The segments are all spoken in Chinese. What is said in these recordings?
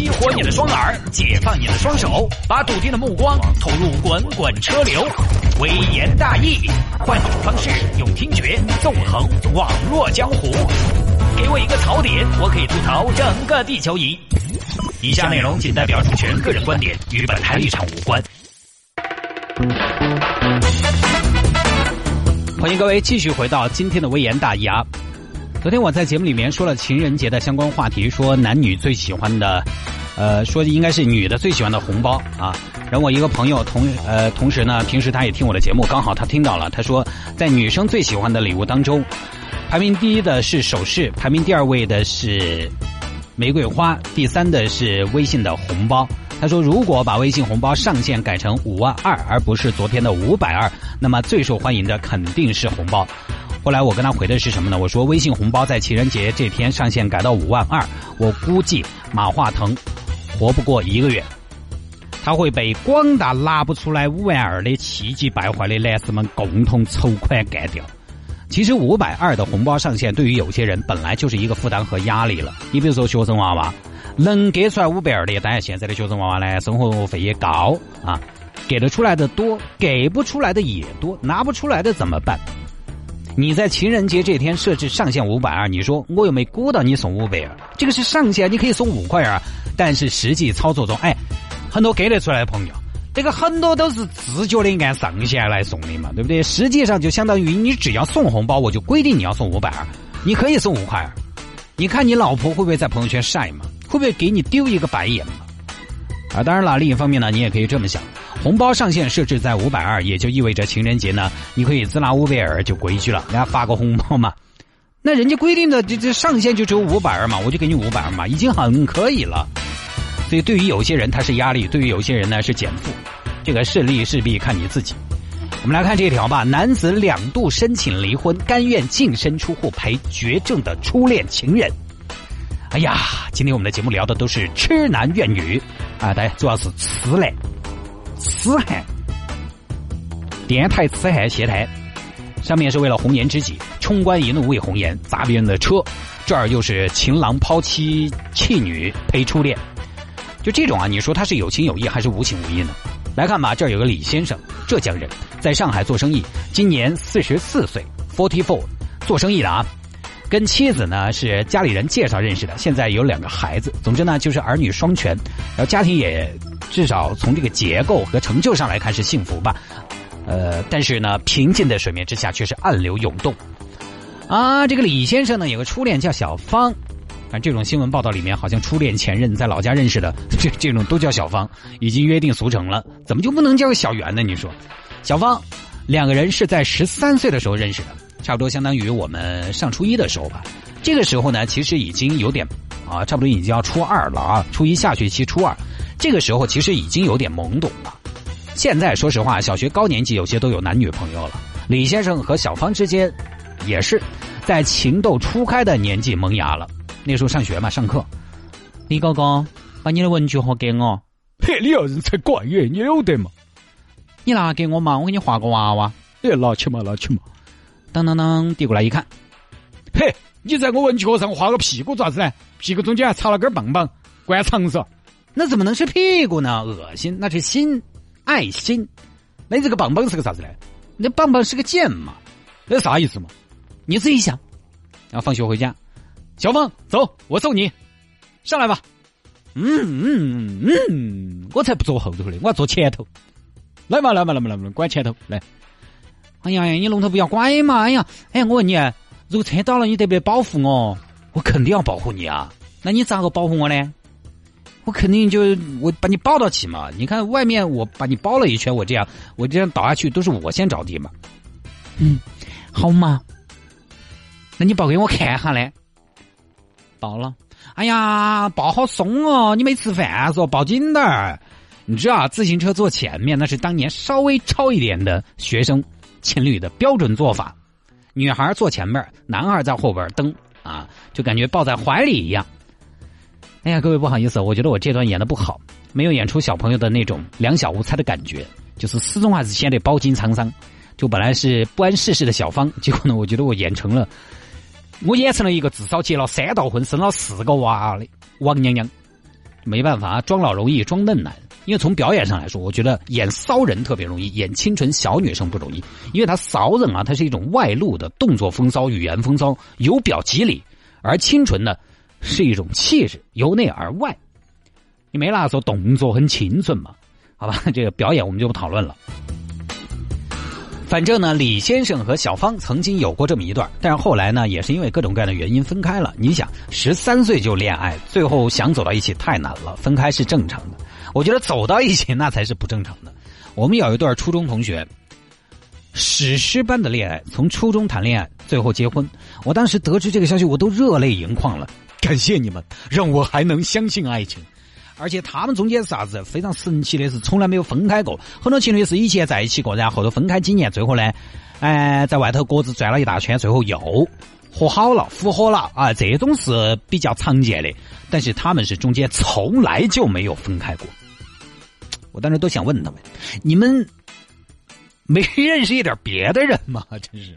激活你的双耳，解放你的双手，把笃定的目光投入滚滚车流。微言大义，换种方式用听觉纵横网络江湖。给我一个槽点，我可以吐槽整个地球仪。以下内容仅代表主持人个人观点，与本台立场无关。欢迎各位继续回到今天的微言大义啊！昨天我在节目里面说了情人节的相关话题，说男女最喜欢的，呃，说应该是女的最喜欢的红包啊。然后我一个朋友同呃同时呢，平时他也听我的节目，刚好他听到了，他说在女生最喜欢的礼物当中，排名第一的是首饰，排名第二位的是玫瑰花，第三的是微信的红包。他说：“如果把微信红包上限改成五万二，而不是昨天的五百二，那么最受欢迎的肯定是红包。”后来我跟他回的是什么呢？我说：“微信红包在情人节这天上线改到五万二，我估计马化腾活不过一个月，他会被广大拿不出来五万二的气急败坏的男士们共同筹款干掉。”其实五百二的红包上限对于有些人本来就是一个负担和压力了。你比如说学生娃娃。能给出来五百二的，当然现在的学生娃娃呢，生活费也高啊，给得出来的多，给不出来的也多，拿不出来的怎么办？你在情人节这天设置上限五百二，你说我又没鼓捣你送五百二，这个是上限，你可以送五块二，但是实际操作中，哎，很多给得出来的朋友，这个很多都是自觉的按上限来送的嘛，对不对？实际上就相当于你只要送红包，我就规定你要送五百二，你可以送五块二，你看你老婆会不会在朋友圈晒嘛？会不会给你丢一个白眼嘛？啊，当然了，另一方面呢，你也可以这么想：红包上限设置在五百二，也就意味着情人节呢，你可以自拿五百二就规矩了，人家发个红包嘛。那人家规定的这这上限就只有五百二嘛，我就给你五百二嘛，已经很可以了。所以对于有些人他是压力，对于有些人呢是减负，这个势利势必看你自己。我们来看这条吧：男子两度申请离婚，甘愿净身出户陪绝症的初恋情人。哎呀，今天我们的节目聊的都是痴男怨女啊，大家，主要是痴男、痴汉。电台痴汉谢台，上面是为了红颜知己，冲冠一怒为红颜，砸别人的车；这儿又是情郎抛妻弃女陪初恋，就这种啊，你说他是有情有义还是无情无义呢？来看吧，这儿有个李先生，浙江人，在上海做生意，今年四十四岁，forty four，做生意的啊。跟妻子呢是家里人介绍认识的，现在有两个孩子。总之呢就是儿女双全，然后家庭也至少从这个结构和成就上来看是幸福吧。呃，但是呢平静的水面之下却是暗流涌动。啊，这个李先生呢有个初恋叫小芳，看这种新闻报道里面好像初恋前任在老家认识的 这这种都叫小芳，已经约定俗成了，怎么就不能叫小袁呢？你说，小芳两个人是在十三岁的时候认识的。差不多相当于我们上初一的时候吧，这个时候呢，其实已经有点啊，差不多已经要初二了啊，初一下学期初二，这个时候其实已经有点懵懂了。现在说实话，小学高年级有些都有男女朋友了。李先生和小芳之间，也是在情窦初开的年纪萌芽了。那时候上学嘛，上课，李高高，把你的文具盒给我。嘿，你要人才怪耶，你有得嘛？你拿给我嘛，我给你画个娃娃。哎，拿去嘛，拿去嘛。当当当，递过来一看，嘿，你在我文具盒上画个屁股爪子呢？屁股中间还插了根棒棒，怪长嗦。那怎么能是屁股呢？恶心，那是心，爱心。那这个棒棒是个啥子呢？那棒棒是个剑嘛？那啥意思嘛？你自己想。然后放学回家，小芳，走，我送你，上来吧。嗯嗯嗯，我才不坐后头的，我要坐前头。来嘛来嘛来嘛来嘛，拐前头来。哎呀呀，你龙头不要拐嘛！哎呀，哎，我问你，如果车倒了，你得不得保护我？我肯定要保护你啊！那你咋个保护我呢？我肯定就我把你抱到起嘛！你看外面我把你包了一圈，我这样我这样倒下去都是我先着地嘛。嗯，好嘛。那你抱给我看下嘞？抱了。哎呀，抱好松哦！你没吃饭嗦，抱紧点儿。你知道，自行车坐前面那是当年稍微超一点的学生。情侣的标准做法，女孩坐前面，男孩在后边蹬啊，就感觉抱在怀里一样。哎呀，各位不好意思，我觉得我这段演的不好，没有演出小朋友的那种两小无猜的感觉，就是始终还是显得饱经沧桑。就本来是不谙世事的小芳，结果呢，我觉得我演成了，我演成了一个至少结了三道婚、生了四个娃的王娘娘，没办法，装老容易装嫩难。因为从表演上来说，我觉得演骚人特别容易，演清纯小女生不容易。因为她骚人啊，她是一种外露的动作风骚、语言风骚，由表及里；而清纯呢，是一种气质，由内而外。你没那说动作很清纯嘛？好吧，这个表演我们就不讨论了。反正呢，李先生和小芳曾经有过这么一段，但是后来呢，也是因为各种各样的原因分开了。你想，十三岁就恋爱，最后想走到一起太难了，分开是正常的。我觉得走到一起那才是不正常的。我们有一对初中同学，史诗般的恋爱，从初中谈恋爱，最后结婚。我当时得知这个消息，我都热泪盈眶了。感谢你们，让我还能相信爱情。而且他们中间是啥子？非常神奇的是，从来没有分开过。很多情侣是以前在一起过，然后后头分开几年，最后呢，哎，在外头各自转了一大圈，最后又和好了，复合了啊！这种是比较常见的。但是他们是中间从来就没有分开过。我当时都想问他们：你们没认识一点别的人吗？真是。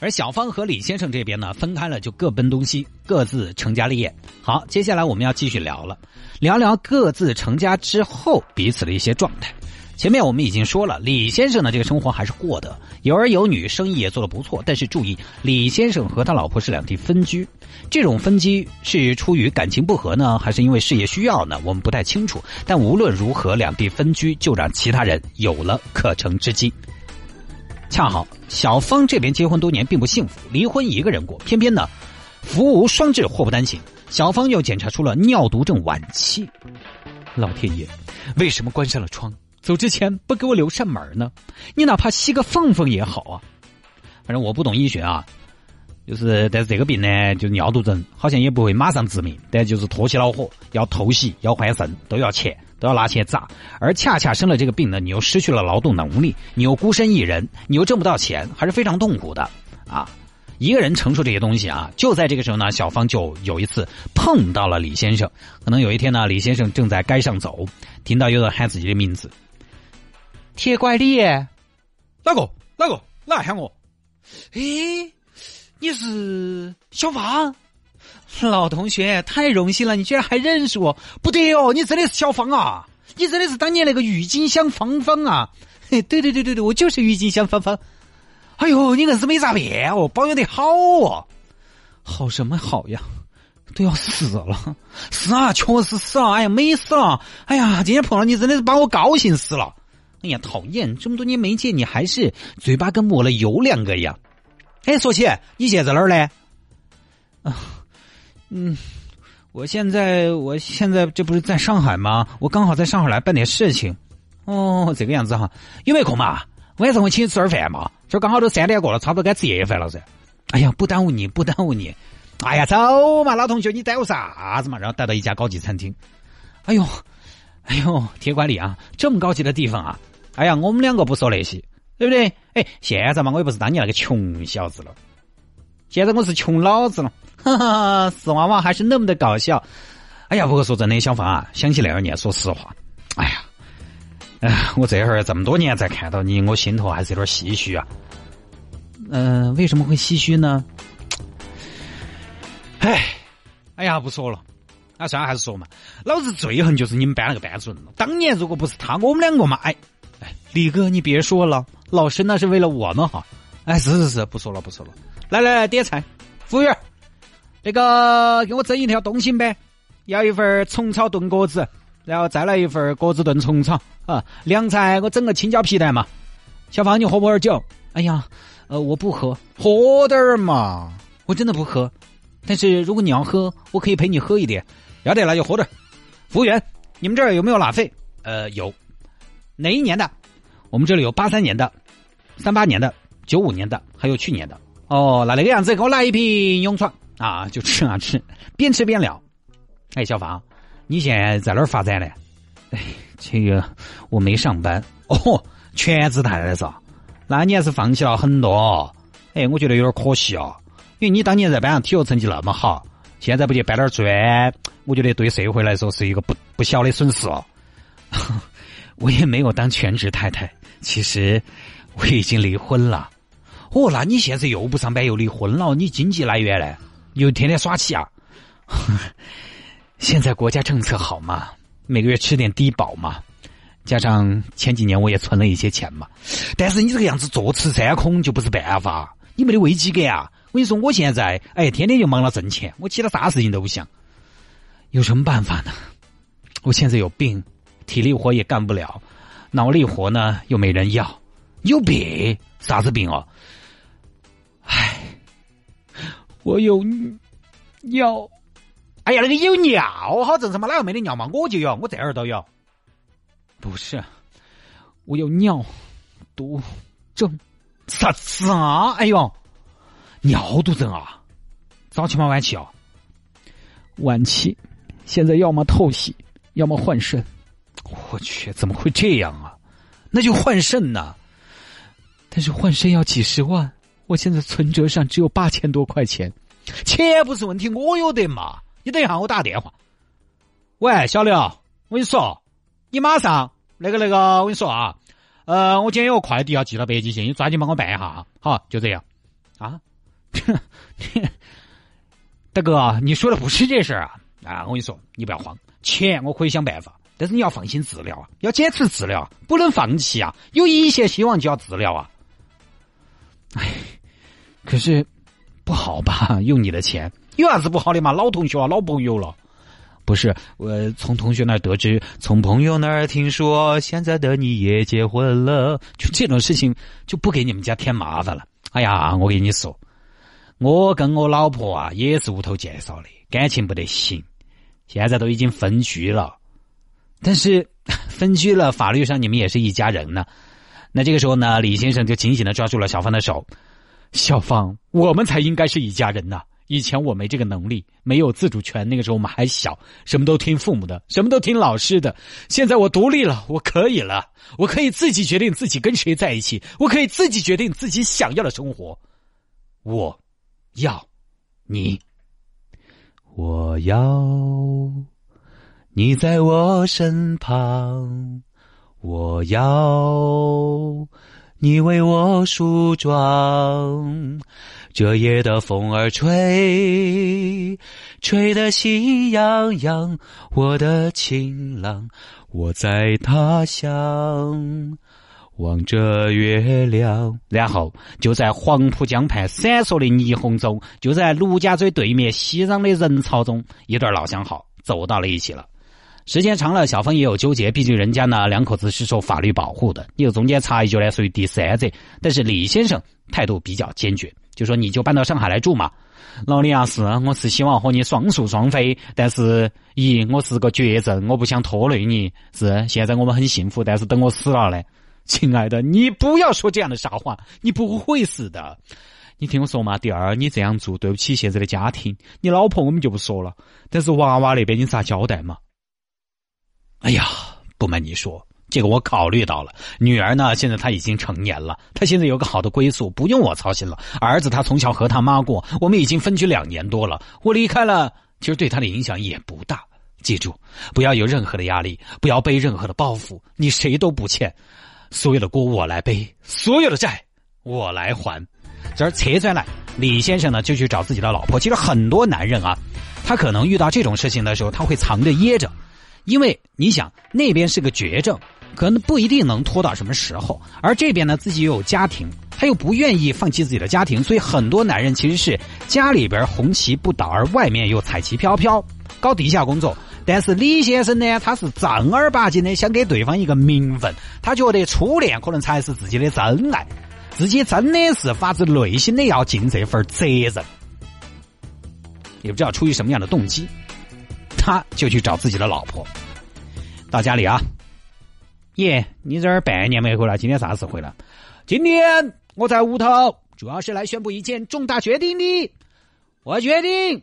而小芳和李先生这边呢，分开了就各奔东西，各自成家立业。好，接下来我们要继续聊了，聊聊各自成家之后彼此的一些状态。前面我们已经说了，李先生的这个生活还是过得有儿有女，生意也做得不错。但是注意，李先生和他老婆是两地分居，这种分居是出于感情不和呢，还是因为事业需要呢？我们不太清楚。但无论如何，两地分居就让其他人有了可乘之机。恰好小芳这边结婚多年并不幸福，离婚一个人过。偏偏呢，福无双至，祸不单行。小芳又检查出了尿毒症晚期。老天爷，为什么关上了窗？走之前不给我留扇门呢？你哪怕吸个缝缝也好啊。反正我不懂医学啊，就是但是这个病呢，就是尿毒症，好像也不会马上致命，但就是拖起恼火，要透析，要换肾，都要钱。都要拿钱砸，而恰恰生了这个病呢，你又失去了劳动能力，你又孤身一人，你又挣不到钱，还是非常痛苦的啊！一个人承受这些东西啊，就在这个时候呢，小芳就有一次碰到了李先生。可能有一天呢，李先生正在街上走，听到有人喊自己的名字：“铁拐李，哪个？哪个？哪喊我？诶，你是小芳？” 老同学，太荣幸了！你居然还认识我？不对哦，你真的是小芳啊！你真的是当年那个郁金香芳芳啊！嘿，对对对对对，我就是郁金香芳芳。哎呦，你硬是没咋变哦，保养得好哦。好什么好呀？都要死了！是啊，确实死了。哎呀，美死了！哎呀，今天碰到你真的是把我高兴死了。哎呀，讨厌！这么多年没见你，还是嘴巴跟抹了油两个一样。哎，说起你现在哪儿呢？啊。嗯，我现在我现在这不是在上海吗？我刚好在上海来办点事情。哦，这个样子哈，有没有空嘛？晚上我请你吃点饭嘛？这刚好都三点过了，差不多该吃夜饭了噻。哎呀，不耽误你，不耽误你。哎呀，走嘛，老同学，你耽误啥子嘛？然后带到一家高级餐厅。哎呦，哎呦，铁拐李啊，这么高级的地方啊！哎呀，我们两个不说那些，对不对？哎，现在嘛，我又不是当年那个穷小子了，现在我是穷老子了。哈哈哈，死娃娃还是那么的搞笑。哎呀，不过说真的，小芳啊，想起那二年，说实话，哎呀，哎，我这会儿这么多年再看到你，我心头还是有点唏嘘啊。嗯，为什么会唏嘘呢？哎，哎呀，不说了，啊，算了，还是说嘛。老子最恨就是你们班那个班主任了。当年如果不是他，我们两个嘛，哎，哎，李哥，你别说了，老师那是为了我们好。哎，是是是，不说了，不说了。来来来，点菜，服务员。那个，给我蒸一条东星呗，要一份虫草炖鸽子，然后再来一份鸽子炖虫草啊。凉菜我整个青椒皮蛋嘛。小芳，你喝不喝酒？哎呀，呃，我不喝，喝点儿嘛。我真的不喝，但是如果你要喝，我可以陪你喝一点。要得，那就喝点。服务员，你们这儿有没有拉菲？呃，有。哪一年的？我们这里有八三年的、三八年的、九五年的，还有去年的。哦，那那个样子，给我来一瓶勇闯。啊，就吃啊吃，边吃边聊。哎，小芳，你现在在哪儿发展呢？哎，这个我没上班哦，全职太太是吧？那你还是放弃了很多。哎，我觉得有点可惜啊，因为你当年在班上体育成绩那么好，现在不去搬点砖，我觉得对社会来说是一个不不小的损失哦。我也没有当全职太太，其实我已经离婚了。哦，那你现在又不上班又离婚了，你经济来源呢？又天天耍起啊！现在国家政策好嘛，每个月吃点低保嘛，加上前几年我也存了一些钱嘛。但是你这个样子坐吃山空就不是办法，你没得危机感啊！我跟你说，我现在哎，天天就忙着挣钱，我其他啥事情都不想。有什么办法呢？我现在有病，体力活也干不了，脑力活呢又没人要。有病？啥子病哦？我有尿。哎呀，那个有尿好正常嘛？哪个没得尿嘛？我就有，我这儿都有。不是，我有尿毒症。啥子啊？哎呦，尿毒症啊？早期吗？晚期哦？晚期。现在要么透析，要么换肾。我去，怎么会这样啊？那就换肾呐。但是换肾要几十万，我现在存折上只有八千多块钱。钱不是问题，我有得嘛。你等一下，我打个电话。喂，小刘，我跟你说，你马上那个那个，我跟你说啊，呃，我今天有个快递要寄到北极星，你抓紧帮我办一下啊。好，就这样。啊，大哥，你说的不是这事儿啊。啊，我跟你说，你不要慌，钱我可以想办法，但是你要放心治疗啊，要坚持治疗，不能放弃啊，有一线希望就要治疗啊。哎，可是不好吧？用你的钱有啥子不好的嘛？老同学啊，老朋友了，不是？我从同学那儿得知，从朋友那儿听说，现在的你也结婚了，就这种事情就不给你们家添麻烦了。哎呀，我跟你说，我跟我老婆啊，也是屋头介绍的，感情不得行。现在都已经分居了，但是 分居了，法律上你们也是一家人呢。那这个时候呢，李先生就紧紧的抓住了小芳的手。小芳，我们才应该是一家人呢。以前我没这个能力，没有自主权，那个时候我们还小，什么都听父母的，什么都听老师的。现在我独立了，我可以了，我可以自己决定自己跟谁在一起，我可以自己决定自己想要的生活。我要你。我要你在我身旁，我要你为我梳妆。这夜的风儿吹，吹得喜洋洋，我的情郎，我在他乡。望着月亮，然后就在黄浦江畔闪烁的霓虹中，就在陆家嘴对面熙攘的人潮中，一对老相好走到了一起了。时间长了，小芳也有纠结，毕竟人家呢两口子是受法律保护的，你有中间插一脚呢属于第三者。但是李先生态度比较坚决，就说你就搬到上海来住嘛。老李啊，是，我是希望和你双宿双飞，但是咦，我是个绝症，我不想拖累你。是，现在我们很幸福，但是等我死了呢？亲爱的，你不要说这样的傻话，你不会死的。你听我说嘛，第二，你这样做对不起现在的家庭，你老婆我们就不说了。但是娃娃那边你咋交代嘛？哎呀，不瞒你说，这个我考虑到了。女儿呢，现在她已经成年了，她现在有个好的归宿，不用我操心了。儿子他从小和他妈过，我们已经分居两年多了。我离开了，其实对他的影响也不大。记住，不要有任何的压力，不要背任何的包袱，你谁都不欠。所有的锅我来背，所有的债我来还。这儿切转来，李先生呢就去找自己的老婆。其实很多男人啊，他可能遇到这种事情的时候，他会藏着掖着，因为你想那边是个绝症，可能不一定能拖到什么时候。而这边呢，自己又有家庭，他又不愿意放弃自己的家庭，所以很多男人其实是家里边红旗不倒，而外面又彩旗飘飘，搞地下工作。但是李先生呢，他是正儿八经的想给对方一个名分，他觉得初恋可能才是自己的真爱，自己真的是发自内心的要尽这份责任。也不知道出于什么样的动机，他就去找自己的老婆，到家里啊，耶，你这儿半年没回来，今天啥时回来？今天我在屋头，主要是来宣布一件重大决定的，我决定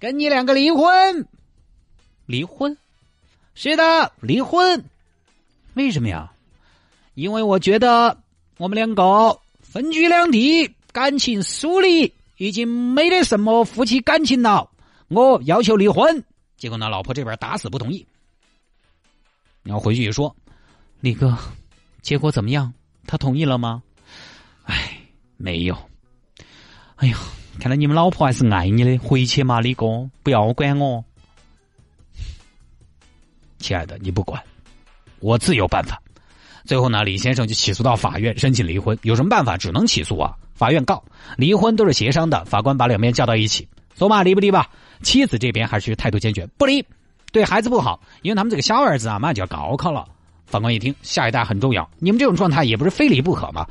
跟你两个离婚。离婚，是的，离婚。为什么呀？因为我觉得我们两个分居两地，感情疏离，已经没得什么夫妻感情了。我要求离婚。结果呢，老婆这边打死不同意。然后回去一说，李哥，结果怎么样？他同意了吗？哎，没有。哎呀，看来你们老婆还是爱你的。回去嘛，李哥，不要管我。亲爱的，你不管，我自有办法。最后呢，李先生就起诉到法院申请离婚。有什么办法？只能起诉啊！法院告离婚都是协商的。法官把两边叫到一起，说嘛离不离吧？妻子这边还是态度坚决，不离，对孩子不好，因为他们这个小儿子啊马上就要高考了。法官一听，下一代很重要，你们这种状态也不是非离不可嘛？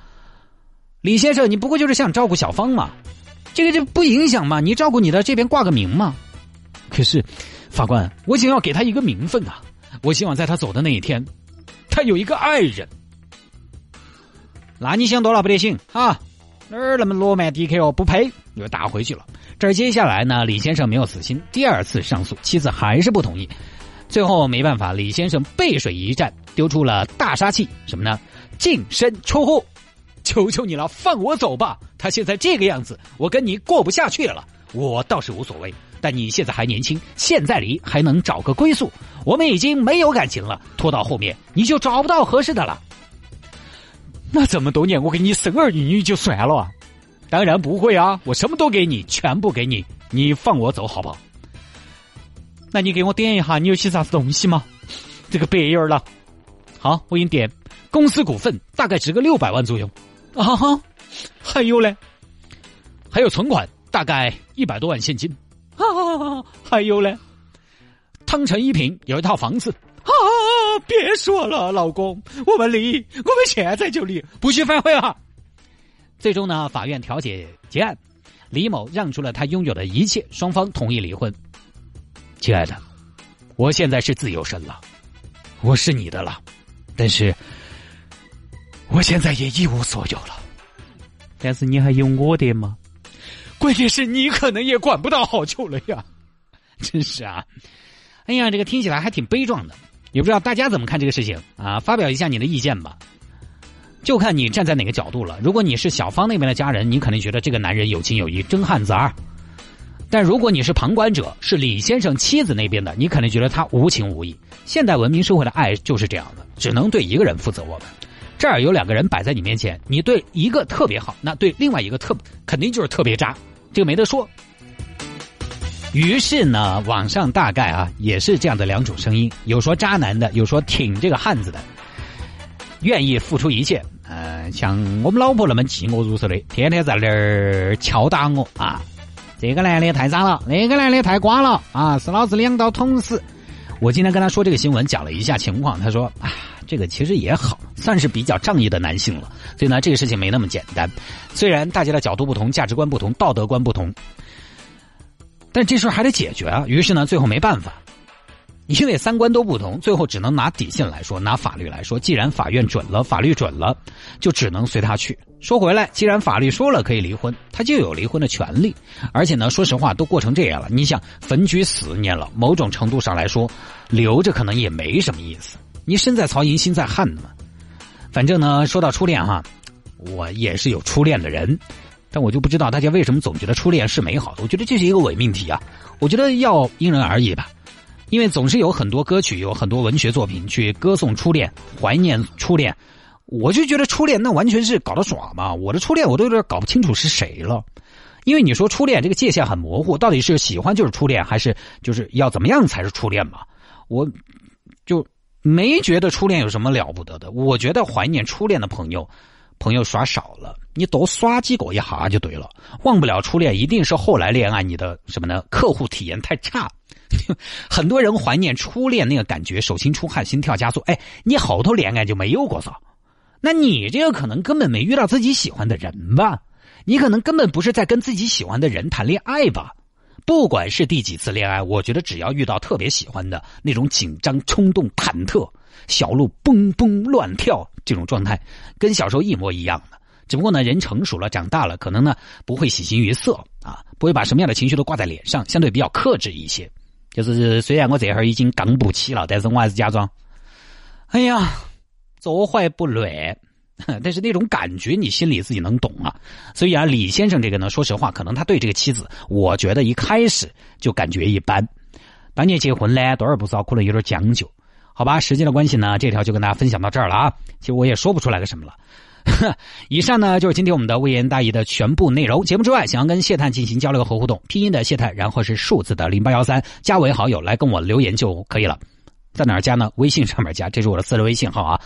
李先生，你不过就是想照顾小芳嘛，这个就不影响嘛，你照顾你的这边挂个名嘛。可是，法官，我想要给他一个名分啊，我希望在他走的那一天。他有一个爱人，那你想多了不得行啊！哪儿那么罗曼蒂克哦？不配，又打回去了。这接下来呢，李先生没有死心，第二次上诉，妻子还是不同意。最后没办法，李先生背水一战，丢出了大杀器，什么呢？净身出户！求求你了，放我走吧！他现在这个样子，我跟你过不下去了。我倒是无所谓。但你现在还年轻，现在离还能找个归宿。我们已经没有感情了，拖到后面你就找不到合适的了。那这么多年我给你生儿育女就算了，当然不会啊！我什么都给你，全部给你，你放我走好不好？那你给我点一下，你有些啥子东西吗？这个白眼儿了。好，我给你点，公司股份大概值个六百万左右。啊哈，还有嘞，还有存款大概一百多万现金。啊，还有嘞，汤臣一品有一套房子。啊，别说了，老公，我们离，我们现在就离，不许反悔啊！最终呢，法院调解结案，李某让出了他拥有的一切，双方同意离婚。亲爱的，我现在是自由身了，我是你的了，但是我现在也一无所有了。但是你还有我的吗？关键是你可能也管不到好久了呀，真是啊！哎呀，这个听起来还挺悲壮的，也不知道大家怎么看这个事情啊？发表一下你的意见吧，就看你站在哪个角度了。如果你是小芳那边的家人，你肯定觉得这个男人有情有义，真汉子儿；但如果你是旁观者，是李先生妻子那边的，你肯定觉得他无情无义。现代文明社会的爱就是这样的，只能对一个人负责。我们这儿有两个人摆在你面前，你对一个特别好，那对另外一个特肯定就是特别渣。这个没得说。于是呢，网上大概啊也是这样的两种声音：有说渣男的，有说挺这个汉子的，愿意付出一切。像我们老婆那么嫉恶如仇的，天天在那儿敲打我啊！这个男的太渣了，那个男的太瓜了啊！是老子两刀捅死。我今天跟他说这个新闻，讲了一下情况，他说啊。这个其实也好，算是比较仗义的男性了。所以呢，这个事情没那么简单。虽然大家的角度不同、价值观不同、道德观不同，但这事儿还得解决啊。于是呢，最后没办法，因为三观都不同，最后只能拿底线来说，拿法律来说。既然法院准了，法律准了，就只能随他去。说回来，既然法律说了可以离婚，他就有离婚的权利。而且呢，说实话，都过成这样了，你想坟居四年了，某种程度上来说，留着可能也没什么意思。你身在曹营心在汉嘛，反正呢，说到初恋哈，我也是有初恋的人，但我就不知道大家为什么总觉得初恋是美好的。我觉得这是一个伪命题啊！我觉得要因人而异吧，因为总是有很多歌曲、有很多文学作品去歌颂初恋、怀念初恋，我就觉得初恋那完全是搞的耍嘛！我的初恋我都有点搞不清楚是谁了，因为你说初恋这个界限很模糊，到底是喜欢就是初恋，还是就是要怎么样才是初恋嘛？我就。没觉得初恋有什么了不得的，我觉得怀念初恋的朋友，朋友耍少了，你多耍几个一下就对了。忘不了初恋，一定是后来恋爱你的什么呢？客户体验太差。很多人怀念初恋那个感觉，手心出汗，心跳加速。哎，你好多恋爱就没有过噻？那你这个可能根本没遇到自己喜欢的人吧？你可能根本不是在跟自己喜欢的人谈恋爱吧？不管是第几次恋爱，我觉得只要遇到特别喜欢的那种紧张、冲动、忐忑，小鹿蹦蹦乱跳这种状态，跟小时候一模一样的。只不过呢，人成熟了，长大了，可能呢不会喜形于色啊，不会把什么样的情绪都挂在脸上，相对比较克制一些。就是虽然我这会儿已经刚不起了，但是我还是假装，哎呀，坐怀不乱。但是那种感觉，你心里自己能懂啊。所以啊，李先生这个呢，说实话，可能他对这个妻子，我觉得一开始就感觉一般。当年结婚呢，多少不少，可能有点讲究。好吧，时间的关系呢，这条就跟大家分享到这儿了啊。其实我也说不出来个什么了。以上呢就是今天我们的微言大义的全部内容。节目之外，想要跟谢探进行交流和互动，拼音的谢探，然后是数字的零八幺三，加为好友来跟我留言就可以了。在哪儿加呢？微信上面加，这是我的私人微信号啊。